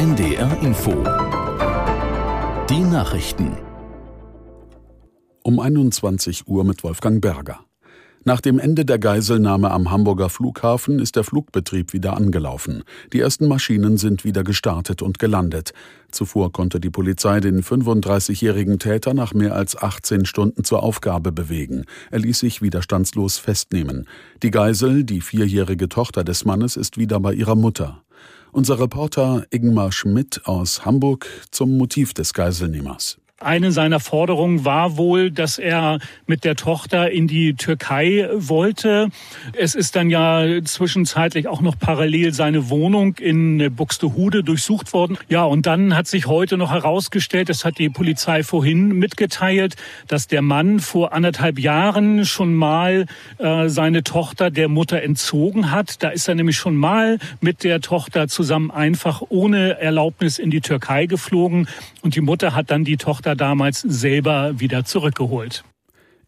NDR Info. Die Nachrichten. Um 21 Uhr mit Wolfgang Berger. Nach dem Ende der Geiselnahme am Hamburger Flughafen ist der Flugbetrieb wieder angelaufen. Die ersten Maschinen sind wieder gestartet und gelandet. Zuvor konnte die Polizei den 35-jährigen Täter nach mehr als 18 Stunden zur Aufgabe bewegen. Er ließ sich widerstandslos festnehmen. Die Geisel, die vierjährige Tochter des Mannes, ist wieder bei ihrer Mutter. Unser Reporter Ingmar Schmidt aus Hamburg zum Motiv des Geiselnehmers. Eine seiner Forderungen war wohl, dass er mit der Tochter in die Türkei wollte. Es ist dann ja zwischenzeitlich auch noch parallel seine Wohnung in Buxtehude durchsucht worden. Ja, und dann hat sich heute noch herausgestellt, das hat die Polizei vorhin mitgeteilt, dass der Mann vor anderthalb Jahren schon mal äh, seine Tochter der Mutter entzogen hat. Da ist er nämlich schon mal mit der Tochter zusammen einfach ohne Erlaubnis in die Türkei geflogen und die Mutter hat dann die Tochter Tochter damals selber wieder zurückgeholt.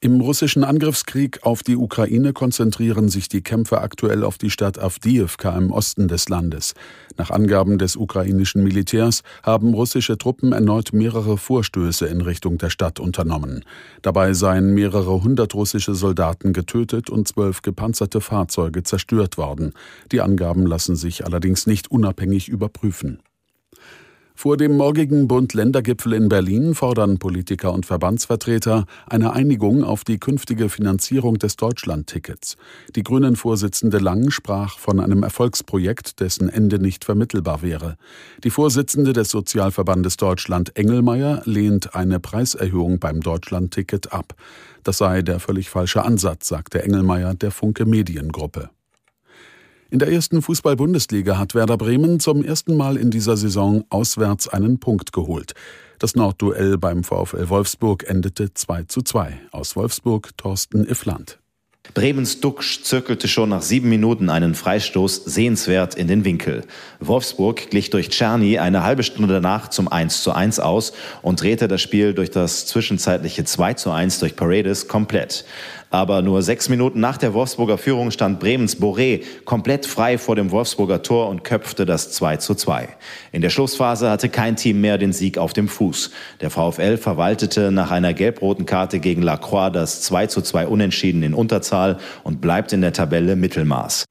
Im russischen Angriffskrieg auf die Ukraine konzentrieren sich die Kämpfe aktuell auf die Stadt Avdiivka im Osten des Landes. Nach Angaben des ukrainischen Militärs haben russische Truppen erneut mehrere Vorstöße in Richtung der Stadt unternommen. Dabei seien mehrere hundert russische Soldaten getötet und zwölf gepanzerte Fahrzeuge zerstört worden. Die Angaben lassen sich allerdings nicht unabhängig überprüfen. Vor dem morgigen Bund-Länder-Gipfel in Berlin fordern Politiker und Verbandsvertreter eine Einigung auf die künftige Finanzierung des Deutschland-Tickets. Die Grünen-Vorsitzende Lang sprach von einem Erfolgsprojekt, dessen Ende nicht vermittelbar wäre. Die Vorsitzende des Sozialverbandes Deutschland Engelmeier lehnt eine Preiserhöhung beim Deutschland-Ticket ab. Das sei der völlig falsche Ansatz, sagte Engelmeier der Funke Mediengruppe. In der ersten Fußball-Bundesliga hat Werder Bremen zum ersten Mal in dieser Saison auswärts einen Punkt geholt. Das Nordduell beim VfL Wolfsburg endete 2 zu 2. Aus Wolfsburg Thorsten Iffland. Bremens Duxch zirkelte schon nach sieben Minuten einen Freistoß sehenswert in den Winkel. Wolfsburg glich durch Czerny eine halbe Stunde danach zum 1 zu 1 aus und drehte das Spiel durch das zwischenzeitliche 2 zu 1 durch Paredes komplett. Aber nur sechs Minuten nach der Wolfsburger Führung stand Bremens Boré komplett frei vor dem Wolfsburger Tor und köpfte das 2 zu 2. In der Schlussphase hatte kein Team mehr den Sieg auf dem Fuß. Der VfL verwaltete nach einer gelb-roten Karte gegen Lacroix das 2 zu 2 Unentschieden in Unterzahl und bleibt in der Tabelle Mittelmaß.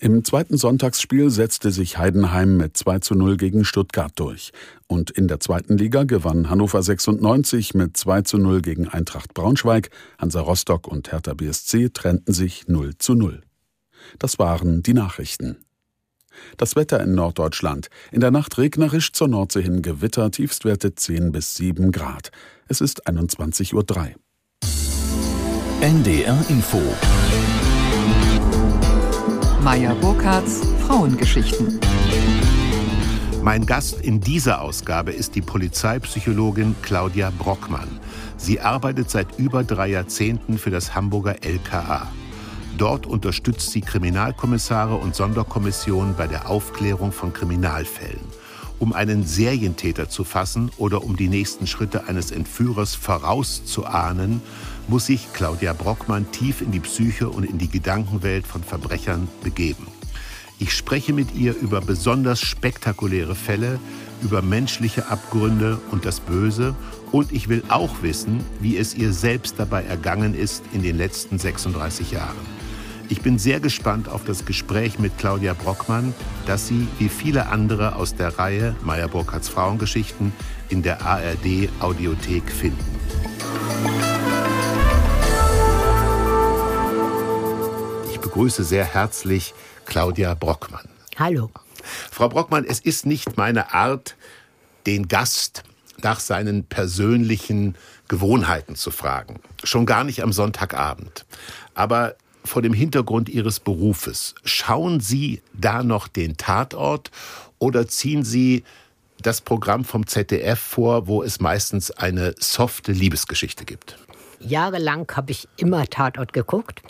Im zweiten Sonntagsspiel setzte sich Heidenheim mit 2 zu 0 gegen Stuttgart durch. Und in der zweiten Liga gewann Hannover 96 mit 2 zu 0 gegen Eintracht Braunschweig. Hansa Rostock und Hertha BSC trennten sich 0 zu 0. Das waren die Nachrichten. Das Wetter in Norddeutschland. In der Nacht regnerisch zur Nordsee hin Gewitter, Tiefstwerte 10 bis 7 Grad. Es ist 21.03 Uhr. NDR Info Meier Burkhardts Frauengeschichten. Mein Gast in dieser Ausgabe ist die Polizeipsychologin Claudia Brockmann. Sie arbeitet seit über drei Jahrzehnten für das Hamburger LKA. Dort unterstützt sie Kriminalkommissare und Sonderkommissionen bei der Aufklärung von Kriminalfällen. Um einen Serientäter zu fassen oder um die nächsten Schritte eines Entführers vorauszuahnen, muss sich Claudia Brockmann tief in die Psyche und in die Gedankenwelt von Verbrechern begeben. Ich spreche mit ihr über besonders spektakuläre Fälle, über menschliche Abgründe und das Böse und ich will auch wissen, wie es ihr selbst dabei ergangen ist in den letzten 36 Jahren. Ich bin sehr gespannt auf das Gespräch mit Claudia Brockmann, das Sie, wie viele andere aus der Reihe Meyer Burkhardts Frauengeschichten, in der ARD Audiothek finden. begrüße sehr herzlich Claudia Brockmann. Hallo. Frau Brockmann, es ist nicht meine Art, den Gast nach seinen persönlichen Gewohnheiten zu fragen. Schon gar nicht am Sonntagabend. Aber vor dem Hintergrund Ihres Berufes, schauen Sie da noch den Tatort oder ziehen Sie das Programm vom ZDF vor, wo es meistens eine softe Liebesgeschichte gibt? Jahrelang habe ich immer Tatort geguckt.